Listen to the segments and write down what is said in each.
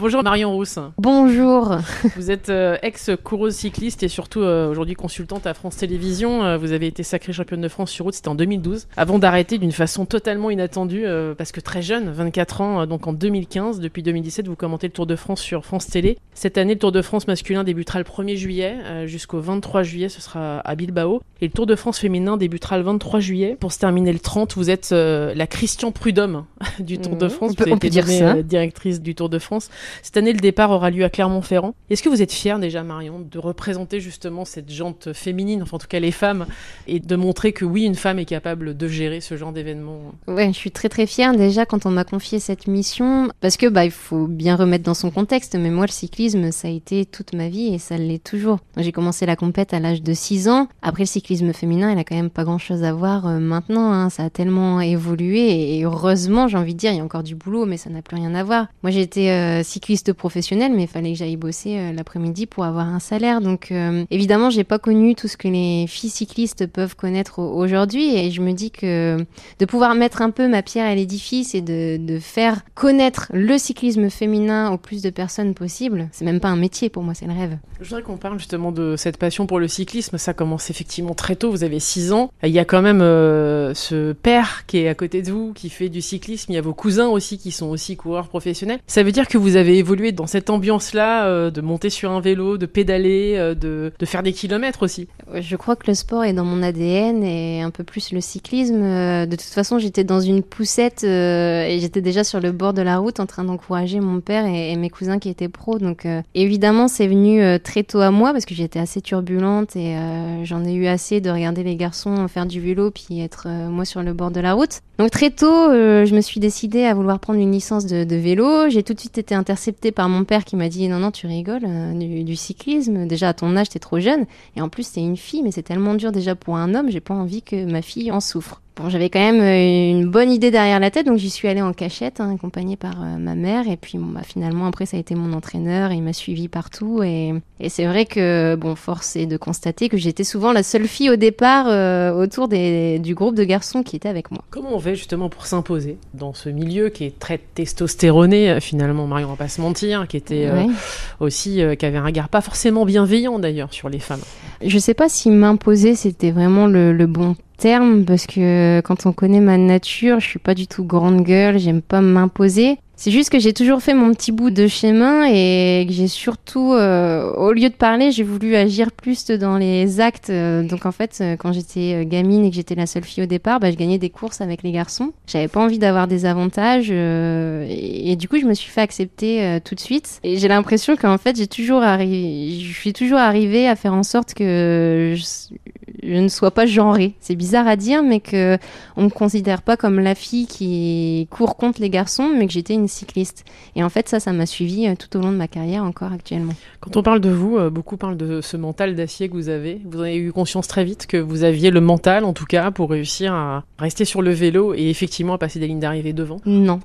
Bonjour Marion Rousse. Bonjour. Vous êtes euh, ex-coureuse cycliste et surtout euh, aujourd'hui consultante à France Télévisions. Euh, vous avez été sacrée championne de France sur route, c'était en 2012, avant d'arrêter d'une façon totalement inattendue, parce que très jeune, 24 ans, donc en 2015, depuis 2017, vous commentez le Tour de France sur France Télé. Cette année, le Tour de France masculin débutera le 1er juillet, jusqu'au 23 juillet, ce sera à Bilbao. Et le Tour de France féminin débutera le 23 juillet. Pour se terminer le 30, vous êtes la Christian Prudhomme du Tour de Mmh, France. on peut- vous avez on peut été dire nommée, ça. directrice du Tour de France. Cette année, le départ aura lieu à Clermont-Ferrand. Est-ce que vous êtes fière déjà, Marion, de représenter justement cette jante féminine, enfin en tout cas les femmes, et de montrer que oui, une femme est capable de gérer ce genre d'événement? Ouais, je suis très très fière déjà quand on m'a confié cette mission parce que bah il faut bien remettre dans son contexte. Mais moi, le cyclisme, ça a été toute ma vie et ça l'est toujours. J'ai commencé la compète à l'âge de 6 ans. Après, le cyclisme féminin, il a quand même pas grand chose à voir euh, maintenant. hein. Ça a tellement évolué et heureusement, j'ai envie de dire, il y a encore du boulot, mais ça n'a plus rien à voir. Moi, j'étais euh, professionnel, mais il fallait que j'aille bosser euh, l'après-midi pour avoir un salaire. Donc, euh, évidemment, j'ai pas connu tout ce que les filles cyclistes peuvent connaître au- aujourd'hui et je me dis que de pouvoir mettre un peu ma pierre à l'édifice et de, de faire connaître le cyclisme féminin au plus de personnes possible, c'est même pas un métier pour moi, c'est le rêve. Je voudrais qu'on parle justement de cette passion pour le cyclisme. Ça commence effectivement très tôt. Vous avez 6 ans. Il y a quand même euh, ce père qui est à côté de vous, qui fait du cyclisme. Il y a vos cousins aussi qui sont aussi coureurs professionnels. Ça veut dire que vous avez évolué dans cette ambiance-là, euh, de monter sur un vélo, de pédaler, euh, de, faire des kilomètres aussi. Je crois que le sport est dans mon ADN et un peu plus le cyclisme. Euh, De toute façon, j'étais dans une poussette et j'étais déjà sur le bord de la route en train d'encourager mon père et, et mes cousins qui étaient pros. Donc évidemment, c'est venu très tôt à moi parce que j'étais assez turbulente et j'en ai eu assez de regarder les garçons faire du vélo puis être moi sur le bord de la route. Donc très tôt, euh, je me suis décidée à vouloir prendre une licence de, vélo. J'ai tout de suite été interceptée par mon père qui m'a dit non non tu rigoles euh, du, du cyclisme. Déjà à ton âge t'es trop jeune. Et en plus, c'est une fille, mais c'est tellement dur déjà pour un homme, j'ai pas envie que ma fille en souffre. Bon, j'avais quand même euh, une bonne idée derrière la tête, donc j'y suis allée en cachette, hein, accompagnée par euh, ma mère. Et puis, bon, bah, finalement, après, ça a été mon entraîneur, et il m'a suivi partout. Et, et c'est vrai que, bon, force est de constater que j'étais souvent la seule fille au départ euh, autour des, du groupe de garçons qui étaient avec moi. Comment on fait justement pour s'imposer dans ce milieu qui est très testostéroné finalement, Marion, on va pas se mentir, qui était euh, Ouais. aussi, qui avait un regard pas forcément bienveillant d'ailleurs sur les femmes. Je sais pas si m'imposer c'était vraiment le, le bon terme parce que quand on connaît ma nature, je suis pas du tout grande gueule, j'aime pas m'imposer. C'est juste que j'ai toujours fait mon petit bout de chemin et que j'ai surtout, euh, au lieu de parler, j'ai voulu agir plus dans les actes. Donc en fait, quand j'étais euh, gamine et que j'étais la seule fille au départ, bah, je gagnais des courses avec les garçons. J'avais pas envie d'avoir des avantages euh, et, du coup, je me suis fait accepter tout de suite. Et j'ai l'impression qu'en fait, j'ai toujours arri- je suis toujours arrivée à faire en sorte que je, je ne sois pas genrée. C'est bizarre à dire, mais que on me considère pas comme la fille qui court contre les garçons, mais que j'étais une cycliste. Et en fait, ça, ça m'a suivi euh, tout au long de ma carrière encore actuellement. Quand on parle de vous, euh, beaucoup parlent de ce mental d'acier que vous avez. Vous avez eu conscience très vite que vous aviez le mental, en tout cas, pour réussir à rester sur le vélo et effectivement à passer des lignes d'arrivée devant? Non.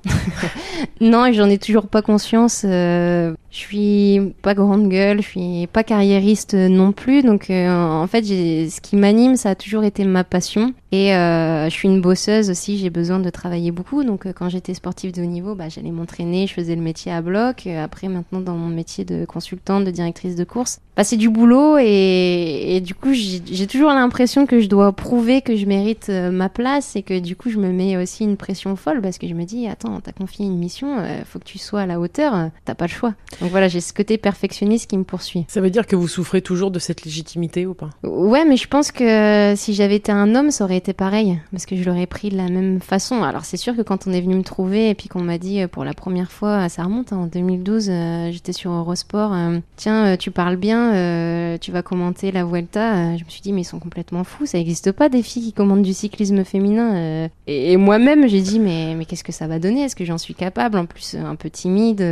non, et j'en ai toujours pas conscience. euh, je suis pas grande gueule, je suis pas carriériste non plus. Donc, euh, en fait, ce qui m'anime, ça a toujours été ma passion. Et euh, je suis une bosseuse aussi, j'ai besoin de travailler beaucoup. Donc, euh, quand j'étais sportive de haut niveau, bah, j'allais m'entraîner, je faisais le métier à bloc. Après, maintenant, dans mon métier de consultante, de directrice de course, bah, c'est du boulot. Et, du coup, j'ai toujours l'impression que je dois prouver que je mérite ma place et que du coup, je me mets aussi une pression folle parce que je me dis, attends, t'as confié une mission, faut que tu sois à la hauteur, t'as pas le choix. Voilà, j'ai ce côté perfectionniste qui me poursuit. Ça veut dire que vous souffrez toujours de cette légitimité ou pas? Ouais, mais je pense que si j'avais été un homme, ça aurait été pareil, parce que je l'aurais pris de la même façon. Alors c'est sûr que quand on est venu me trouver et puis qu'on m'a dit euh, pour la première fois, ça remonte hein, en 2012, euh, j'étais sur Eurosport, euh, tiens, tu parles bien, euh, tu vas commenter la Vuelta. Je me suis dit mais ils sont complètement fous, ça n'existe pas des filles qui commandent du cyclisme féminin. Et, et moi-même j'ai dit mais mais qu'est-ce que ça va donner? Est-ce que j'en suis capable? En plus un peu timide.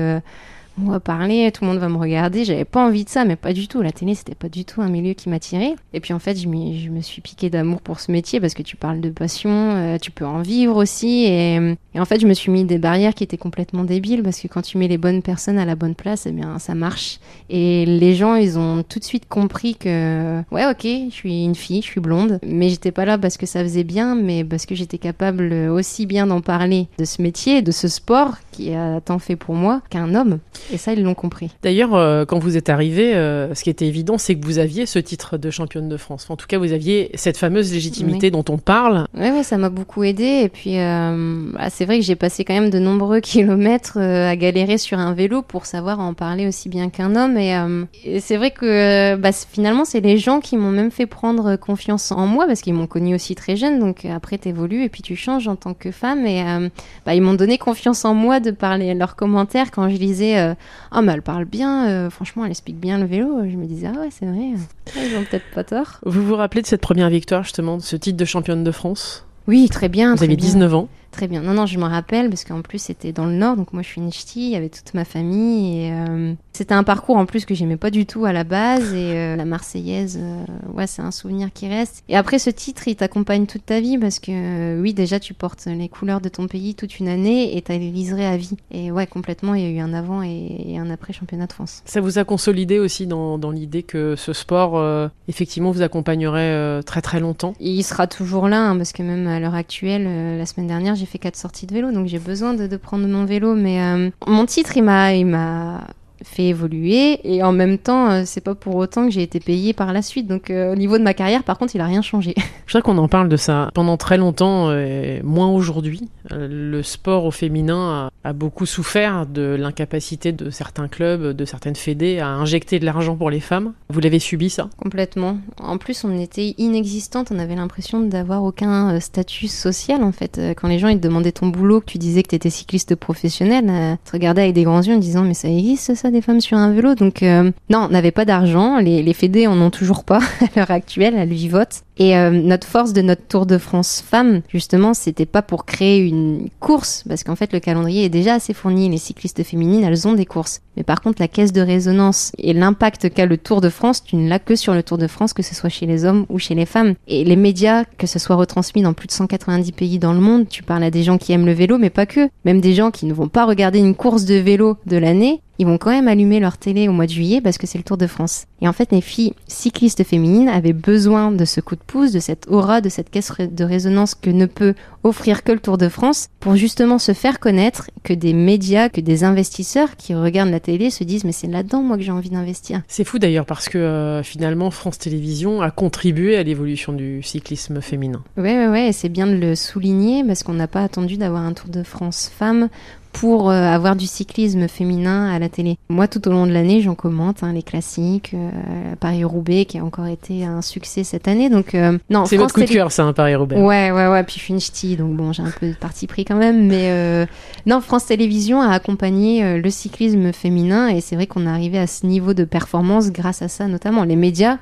On va parler, tout le monde va me regarder. J'avais pas envie de ça, mais pas du tout. La télé, c'était pas du tout un milieu qui m'attirait. Et puis en fait, je me suis piquée d'amour pour ce métier parce que tu parles de passion, euh, tu peux en vivre aussi. Et, et en fait, je me suis mis des barrières qui étaient complètement débiles parce que quand tu mets les bonnes personnes à la bonne place, eh bien, ça marche. Et les gens, ils ont tout de suite compris que, ouais, ok, je suis une fille, je suis blonde, mais j'étais pas là parce que ça faisait bien, mais parce que j'étais capable aussi bien d'en parler de ce métier, de ce sport qui a tant fait pour moi qu'un homme. Et ça, ils l'ont compris. D'ailleurs, euh, quand vous êtes arrivé, euh, ce qui était évident, c'est que vous aviez ce titre de championne de France. En tout cas, vous aviez cette fameuse légitimité Oui. dont on parle. Oui, ouais, ça m'a beaucoup aidé. Et puis, euh, bah, c'est vrai que j'ai passé quand même de nombreux kilomètres à galérer sur un vélo pour savoir en parler aussi bien qu'un homme. Et, et c'est vrai que bah, finalement, c'est les gens qui m'ont même fait prendre confiance en moi parce qu'ils m'ont connue aussi très jeune. Donc après, t'évolues et puis tu changes en tant que femme. Et bah, ils m'ont donné confiance en moi de parler leurs commentaires quand je lisais euh, Ah, mais elle parle bien, euh, franchement, elle explique bien le vélo. Je me disais Ah ouais, c'est vrai, ils ont peut-être pas tort. Vous vous rappelez de cette première victoire, justement, de ce titre de championne de France? Oui, très bien. Vous très aviez bien. 19 ans. Très bien. Non, non, je m'en rappelle parce qu'en plus c'était dans le nord, donc moi je suis une ch'ti, il y avait toute ma famille et euh, c'était un parcours en plus que j'aimais pas du tout à la base et euh, la Marseillaise, euh, ouais, c'est un souvenir qui reste. Et après ce titre, il t'accompagne toute ta vie parce que oui, déjà tu portes les couleurs de ton pays toute une année et t'as les liserés à vie. Et ouais, complètement, il y a eu un avant et, et un après championnat de France. Ça vous a consolidé aussi dans, dans l'idée que ce sport, effectivement, vous accompagnerait très très longtemps? Il sera toujours là hein, parce que même à l'heure actuelle, la semaine dernière, j'ai fait quatre sorties de vélo, donc j'ai besoin de, prendre mon vélo. Mais euh, mon titre, il m'a fait évoluer et en même temps, euh, c'est pas pour autant que j'ai été payée par la suite. Donc euh, au niveau de ma carrière, par contre, il a rien changé. Je voudrais qu'on en parle de ça. Pendant très longtemps, euh, moins aujourd'hui, le sport au féminin a, a beaucoup souffert de l'incapacité de certains clubs, de certaines fédés à injecter de l'argent pour les femmes. Vous l'avez subi ça? Complètement. En plus, on était inexistante. On avait l'impression d'avoir aucun statut social en fait. Quand les gens ils te demandaient ton boulot, que tu disais que tu étais cycliste professionnel, te regardaient avec des grands yeux en disant mais ça existe ça des femmes sur un vélo. Donc euh, non, on n'avait pas d'argent. Les, les fédés en ont toujours pas à l'heure actuelle. Elles vivotent. Et euh, notre force de notre Tour de France femmes, justement, c'était pas pour créer une course, parce qu'en fait le calendrier est déjà assez fourni. Les cyclistes féminines, elles ont des courses. Mais par contre, la caisse de résonance et l'impact qu'a le Tour de France, tu ne l'as que sur le Tour de France, que ce soit chez les hommes ou chez les femmes. Et les médias, que ce soit retransmis dans plus de 190 pays dans le monde, tu parles à des gens qui aiment le vélo, mais pas que. Même des gens qui ne vont pas regarder une course de vélo de l'année, ils vont quand même allumer leur télé au mois de juillet parce que c'est le Tour de France. Et en fait, les filles cyclistes féminines avaient besoin de ce coup de pouce, de cette aura, de cette caisse de résonance que ne peut offrir que le Tour de France pour justement se faire connaître que des médias, que des investisseurs qui regardent la télé se disent mais c'est là-dedans moi que j'ai envie d'investir. C'est fou d'ailleurs parce que euh, finalement France Télévisions a contribué à l'évolution du cyclisme féminin. Ouais, ouais, ouais, et c'est bien de le souligner parce qu'on n'a pas attendu d'avoir un Tour de France femme pour euh, avoir du cyclisme féminin à la télé. Moi, tout au long de l'année, j'en commente hein, les classiques, euh, Paris-Roubaix qui a encore été un succès cette année. Donc, euh, non, C'est France votre coup de cœur, ça, un Paris-Roubaix. Ouais, ouais, ouais. Puis je suis une ch'ti, donc bon, j'ai un peu de parti pris quand même. Mais euh, non, France Télévisions a accompagné le cyclisme féminin et c'est vrai qu'on est arrivé à ce niveau de performance grâce à ça, notamment les médias.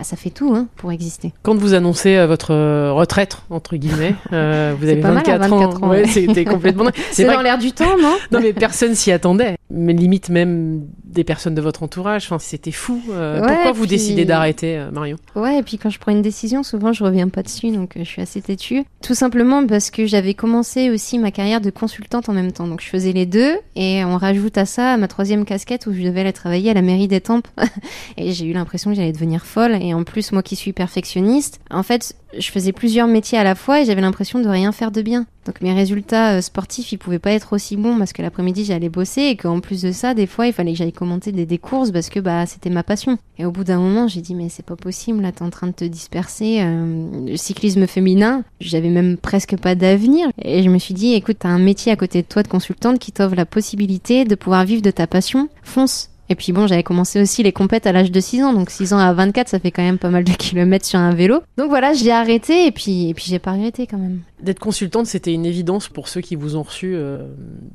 Bah, ça fait tout hein, pour exister. Quand vous annoncez euh, votre euh, retraite, entre guillemets, euh, vous avez pas mal à 24, 24 ans, Ouais, c'était complètement. C'est dans l'air du temps, non? Non, mais personne s'y attendait. Mais limite même des personnes de votre entourage. Enfin, c'était fou. Euh, Ouais, pourquoi vous décidez d'arrêter, Marion? Ouais, et puis quand je prends une décision, souvent je reviens pas dessus, donc je suis assez têtue. Tout simplement parce que j'avais commencé aussi ma carrière de consultante en même temps, donc je faisais les deux, et on rajoute à ça ma troisième casquette où je devais aller travailler à la mairie d'Étampes, et j'ai eu l'impression que j'allais devenir folle, et en plus moi qui suis perfectionniste, en fait je faisais plusieurs métiers à la fois et j'avais l'impression de rien faire de bien. Donc mes résultats euh, sportifs, ils pouvaient pas être aussi bons parce que l'après-midi j'allais bosser et qu'en plus de ça, des fois il fallait que j'aille commenter des, des courses parce que bah c'était ma passion. Et au bout d'un moment, j'ai dit mais c'est pas possible, là t'es en train de te disperser. euh, le cyclisme féminin, j'avais même presque pas d'avenir. Et je me suis dit écoute, t'as un métier à côté de toi de consultante qui t'offre la possibilité de pouvoir vivre de ta passion, fonce. Et puis bon, j'avais commencé aussi les compètes à l'âge de 6 ans, donc 6 ans à 24, ça fait quand même pas mal de kilomètres sur un vélo. Donc voilà, j'ai arrêté et puis, et puis j'ai pas regretté quand même. D'être consultante, c'était une évidence pour ceux qui vous ont reçu euh,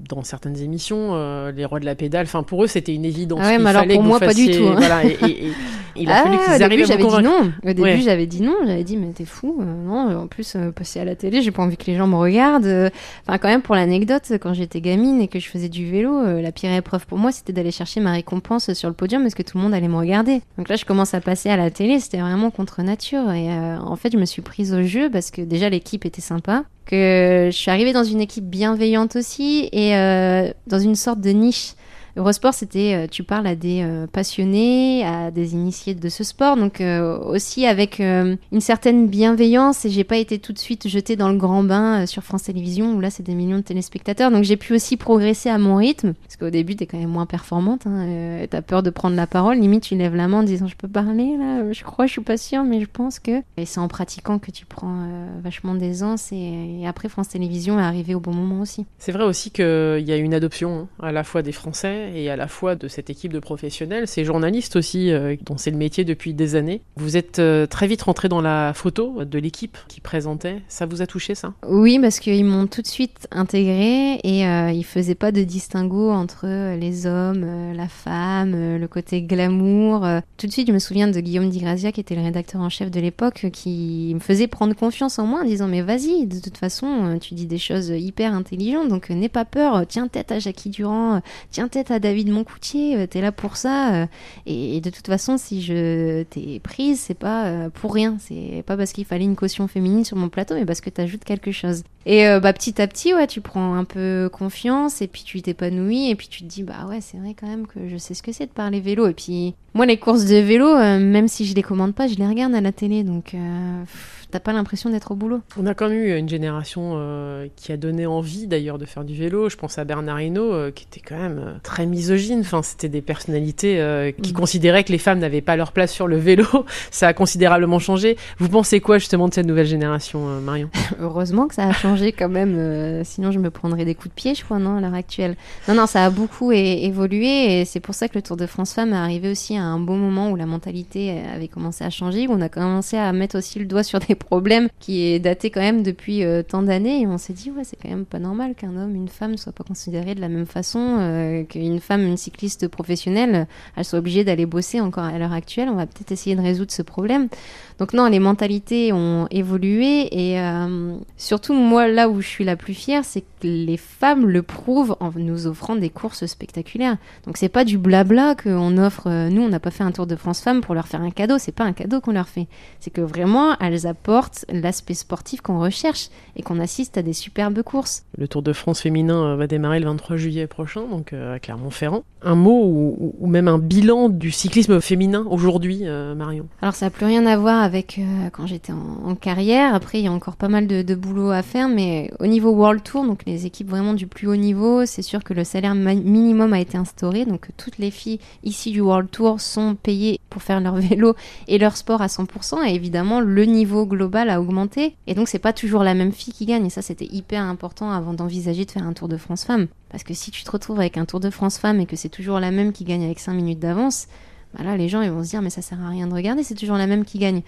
dans certaines émissions, euh, les rois de la pédale. Enfin, pour eux, c'était une évidence. Ah ouais, Il mais alors pour moi, pas du tout, hein. Voilà, et, et- et il a fallu Ah, qu'ils au arrivent début, à j'avais dit non. Au début, Ouais. j'avais dit non. J'avais dit, mais t'es fou. euh, non, en plus, passer à la télé, j'ai pas envie que les gens me regardent. Enfin, quand même, pour l'anecdote, quand j'étais gamine et que je faisais du vélo, la pire épreuve pour moi, c'était d'aller chercher ma récompense sur le podium parce que tout le monde allait me regarder. Donc là, je commence à passer à la télé. C'était vraiment contre nature. Et euh, en fait, je me suis prise au jeu parce que déjà, l'équipe était sympa. Que je suis arrivée dans une équipe bienveillante aussi et euh, dans une sorte de niche Eurosport, c'était, tu parles à des passionnés, à des initiés de ce sport, donc aussi avec une certaine bienveillance. Et j'ai pas été tout de suite jetée dans le grand bain sur France Télévisions où là, c'est des millions de téléspectateurs. Donc j'ai pu aussi progresser à mon rythme, parce qu'au début, t'es quand même moins performante. Hein, t'as peur de prendre la parole. Limite, tu lèves la main en disant, je peux parler là. Je crois, je suis pas sûre, mais je pense que. Et c'est en pratiquant que tu prends vachement d'aisance. Et, et après, France Télévisions est arrivé au bon moment aussi. C'est vrai aussi qu'il y a une adoption hein, à la fois des Français et à la fois de cette équipe de professionnels, ces journalistes aussi, euh, dont c'est le métier depuis des années. Vous êtes euh, très vite rentré dans la photo de l'équipe qui présentait. Ça vous a touché ça? Oui, parce qu'ils m'ont tout de suite intégré et euh, ils faisaient pas de distinguo entre les hommes, la femme, le côté glamour. Tout de suite, je me souviens de Guillaume Di Grazia, qui était le rédacteur en chef de l'époque, qui me faisait prendre confiance en moi en disant mais vas-y, de toute façon, tu dis des choses hyper intelligentes, donc n'aie pas peur, tiens tête à Jackie Durand, tiens tête à David Moncoutier, t'es là pour ça. Et, de toute façon, si je t'ai prise, c'est pas euh, pour rien, c'est pas parce qu'il fallait une caution féminine sur mon plateau, mais parce que t'ajoutes quelque chose. Et euh, bah, petit à petit, ouais, tu prends un peu confiance et puis tu t'épanouis et puis tu te dis, bah ouais, c'est vrai quand même que je sais ce que c'est de parler vélo. Et puis, moi, les courses de vélo, euh, même si je les commande pas, je les regarde à la télé. Donc, t'as pas l'impression d'être au boulot. On a quand même eu une génération euh, qui a donné envie d'ailleurs de faire du vélo. Je pense à Bernard Hinault, euh, qui était quand même euh, très misogyne. Enfin, c'était des personnalités qui mm. considéraient que les femmes n'avaient pas leur place sur le vélo. ça a considérablement changé. Vous pensez quoi justement de cette nouvelle génération, Marion? Heureusement que ça a changé quand même. sinon, je me prendrais des coups de pied, je crois, non, à l'heure actuelle. Non, non, ça a beaucoup évolué et c'est pour ça que le Tour de France Femmes est arrivé aussi à un bon moment où la mentalité avait commencé à changer, où on a commencé à mettre aussi le doigt sur des problème qui est daté quand même depuis euh, tant d'années et on s'est dit ouais c'est quand même pas normal qu'un homme une femme soient pas considérés de la même façon euh, qu'une femme une cycliste professionnelle elle soit obligée d'aller bosser encore à l'heure actuelle on va peut-être essayer de résoudre ce problème donc non les mentalités ont évolué et euh, surtout moi là où je suis la plus fière c'est que les femmes le prouvent en nous offrant des courses spectaculaires donc c'est pas du blabla qu'on offre nous on n'a pas fait un tour de France femmes pour leur faire un cadeau c'est pas un cadeau qu'on leur fait c'est que vraiment elles apportent l'aspect sportif qu'on recherche et qu'on assiste à des superbes courses. Le Tour de France féminin euh, va démarrer le 23 juillet prochain, donc euh, à Clermont-Ferrand. Un mot ou, même un bilan du cyclisme féminin aujourd'hui, euh, Marion? Alors ça n'a plus rien à voir avec quand j'étais en, carrière. Après, il y a encore pas mal de, boulot à faire, mais au niveau World Tour, donc les équipes vraiment du plus haut niveau, c'est sûr que le salaire minimum a été instauré, donc toutes les filles ici du World Tour sont payées pour faire leur vélo et leur sport à 100%, et évidemment le niveau global a augmenté. Et donc, c'est pas toujours la même fille qui gagne. Et ça, c'était hyper important avant d'envisager de faire un Tour de France femme. Parce que si tu te retrouves avec un Tour de France femme et que c'est toujours la même qui gagne avec 5 minutes d'avance, bah là, les gens, vont se dire, mais ça sert à rien de regarder, c'est toujours la même qui gagne.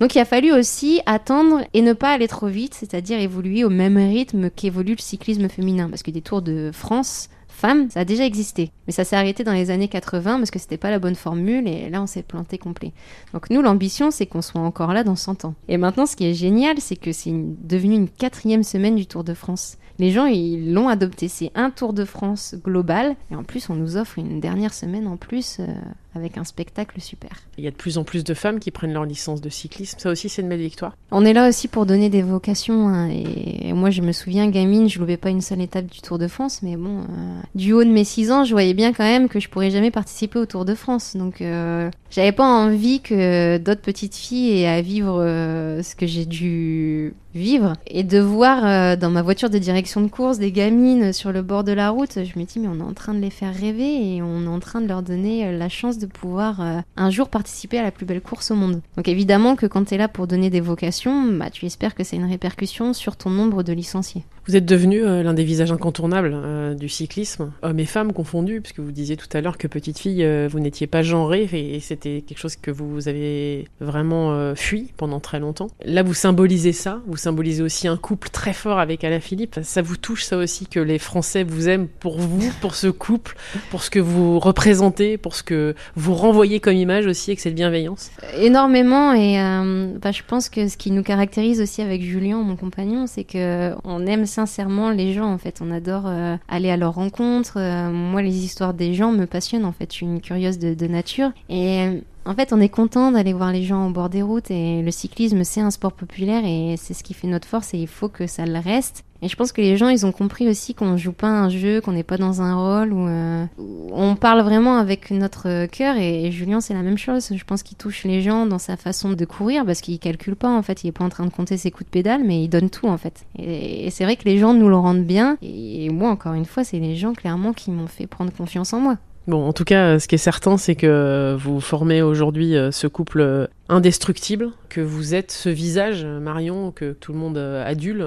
Donc il a fallu aussi attendre et ne pas aller trop vite, c'est-à-dire évoluer au même rythme qu'évolue le cyclisme féminin. Parce que des Tours de France femmes, ça a déjà existé. Mais ça s'est arrêté dans les années 80 parce que c'était pas la bonne formule et là on s'est planté complet. Donc nous l'ambition c'est qu'on soit encore là dans 100 ans. Et maintenant ce qui est génial c'est que c'est devenu une quatrième semaine du Tour de France. Les gens ils l'ont adopté, c'est un Tour de France global et en plus on nous offre une dernière semaine en plus euh, avec un spectacle super. Il y a de plus en plus de femmes qui prennent leur licence de cyclisme. Ça aussi, c'est une belle victoire. On est là aussi pour donner des vocations. Hein, et, moi, je me souviens, gamine, je loupais pas une seule étape du Tour de France. Mais bon, euh, du haut de mes 6 ans, je voyais bien quand même que je pourrais jamais participer au Tour de France. Donc, euh, j'avais pas envie que d'autres petites filles aient à vivre ce que j'ai dû vivre. Et de voir dans ma voiture de direction de course des gamines sur le bord de la route, je me dis, mais on est en train de les faire rêver et on est en train de leur donner la chance de pouvoir euh, un jour participer à la plus belle course au monde. Donc évidemment que quand tu es là pour donner des vocations, bah, tu espères que c'est une répercussion sur ton nombre de licenciés. Vous êtes devenu euh, l'un des visages incontournables euh, du cyclisme, hommes et femmes confondus, puisque vous disiez tout à l'heure que petite fille, vous n'étiez pas genrée et, c'était quelque chose que vous avez vraiment fui pendant très longtemps. Là, vous symbolisez ça, vous symbolisez aussi un couple très fort avec Alain Philippe. Ça vous touche ça aussi que les Français vous aiment pour vous, pour ce couple, pour ce que vous représentez, pour ce que vous renvoyez comme image aussi avec cette bienveillance? Énormément et euh, bah, je pense que ce qui nous caractérise aussi avec Julien, mon compagnon, c'est que on aime sincèrement les gens en fait. On adore euh, aller à leur rencontre. Euh, moi, les histoires des gens me passionnent en fait. Je suis une curieuse de, de nature et En fait, on est content d'aller voir les gens au bord des routes et le cyclisme, c'est un sport populaire et c'est ce qui fait notre force et il faut que ça le reste. Et je pense que les gens, ils ont compris aussi qu'on joue pas un jeu, qu'on n'est pas dans un rôle où, euh, on parle vraiment avec notre cœur. Et, Julien, c'est la même chose. Je pense qu'il touche les gens dans sa façon de courir parce qu'il calcule pas en fait. Il est pas en train de compter ses coups de pédale, mais il donne tout en fait. Et c'est vrai que les gens nous le rendent bien. Et moi, encore une fois, c'est les gens clairement qui m'ont fait prendre confiance en moi. Bon, en tout cas, ce qui est certain, c'est que vous formez aujourd'hui euh, ce couple euh, indestructible, que vous êtes ce visage, euh, Marion, que tout le monde adule.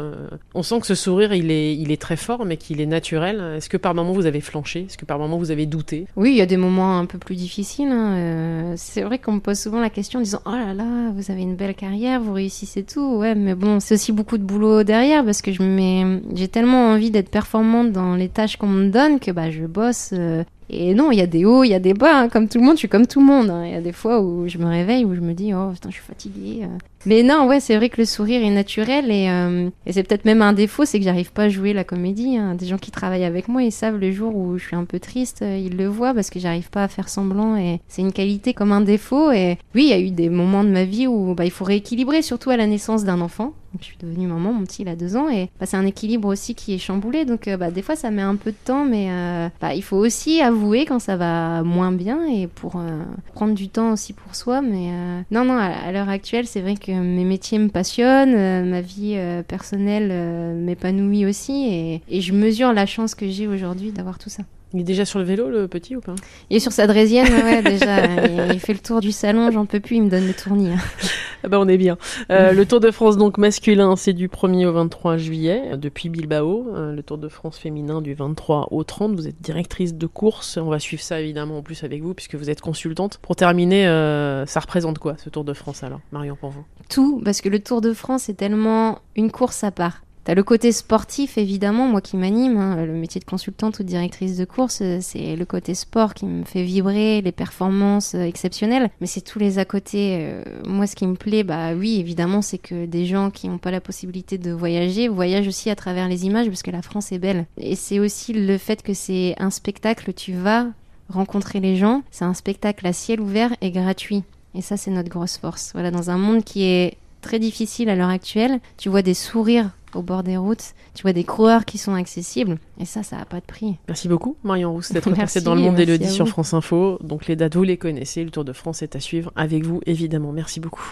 On sent que ce sourire, il est, il est très fort, mais qu'il est naturel. Est-ce que par moments vous avez flanché? Est-ce que par moments vous avez douté? Oui, il y a des moments un peu plus difficiles. Hein. c'est vrai qu'on me pose souvent la question en disant Oh là là, vous avez une belle carrière, vous réussissez tout. Ouais, mais bon, c'est aussi beaucoup de boulot derrière parce que je j'ai tellement envie d'être performante dans les tâches qu'on me donne que bah, je bosse. Et non, il y a des hauts, il y a des bas, hein. comme tout le monde, je suis comme tout le monde. Hein. Il y a des fois où je me réveille, où je me dis, oh putain, je suis fatiguée. Mais non, ouais, c'est vrai que le sourire est naturel et, euh, et c'est peut-être même un défaut, c'est que j'arrive pas à jouer la comédie. Hein. Des gens qui travaillent avec moi, ils savent le jour où je suis un peu triste, euh, ils le voient parce que j'arrive pas à faire semblant et c'est une qualité comme un défaut. Et oui, il y a eu des moments de ma vie où bah, il faut rééquilibrer, surtout à la naissance d'un enfant je suis devenue maman, mon petit il a deux ans, et bah, c'est un équilibre aussi qui est chamboulé. Donc euh, bah, des fois ça met un peu de temps, mais euh, bah, il faut aussi avouer quand ça va moins bien et pour euh, prendre du temps aussi pour soi. Mais non, non, à, l'heure actuelle, c'est vrai que mes métiers me passionnent, ma vie personnelle m'épanouit aussi, et, et je mesure la chance que j'ai aujourd'hui d'avoir tout ça. Il est déjà sur le vélo, le petit, ou pas Il est sur sa draisienne, ouais, déjà. il, fait le tour du salon, j'en peux plus, il me donne le tournis. ah bah, on est bien. Euh, le Tour de France, donc, masculin, c'est du 1er au 23 juillet, depuis Bilbao. Euh, le Tour de France féminin, du 23 au 30. Vous êtes directrice de course. On va suivre ça, évidemment, en plus avec vous, puisque vous êtes consultante. Pour terminer, euh, ça représente quoi, ce Tour de France, alors, Marion, pour vous? Tout, parce que le Tour de France est tellement une course à part. T'as le côté sportif, évidemment, moi qui m'anime. Hein, le métier de consultante ou de directrice de course, euh, c'est le côté sport qui me fait vibrer, les performances euh, exceptionnelles. Mais c'est tous les à côté. Euh, moi, ce qui me plaît, bah oui, évidemment, c'est que des gens qui n'ont pas la possibilité de voyager voyagent aussi à travers les images parce que la France est belle. Et c'est aussi le fait que c'est un spectacle, tu vas rencontrer les gens. C'est un spectacle à ciel ouvert et gratuit. Et ça, c'est notre grosse force. Voilà, dans un monde qui est très difficile à l'heure actuelle, tu vois des sourires au bord des routes. Tu vois des coureurs qui sont accessibles. Et ça, ça n'a pas de prix. Merci beaucoup, Marion Rousse, d'être passée dans le monde d'Elodie sur France Info. Donc les dates, vous les connaissez. Le Tour de France est à suivre avec vous, évidemment. Merci beaucoup.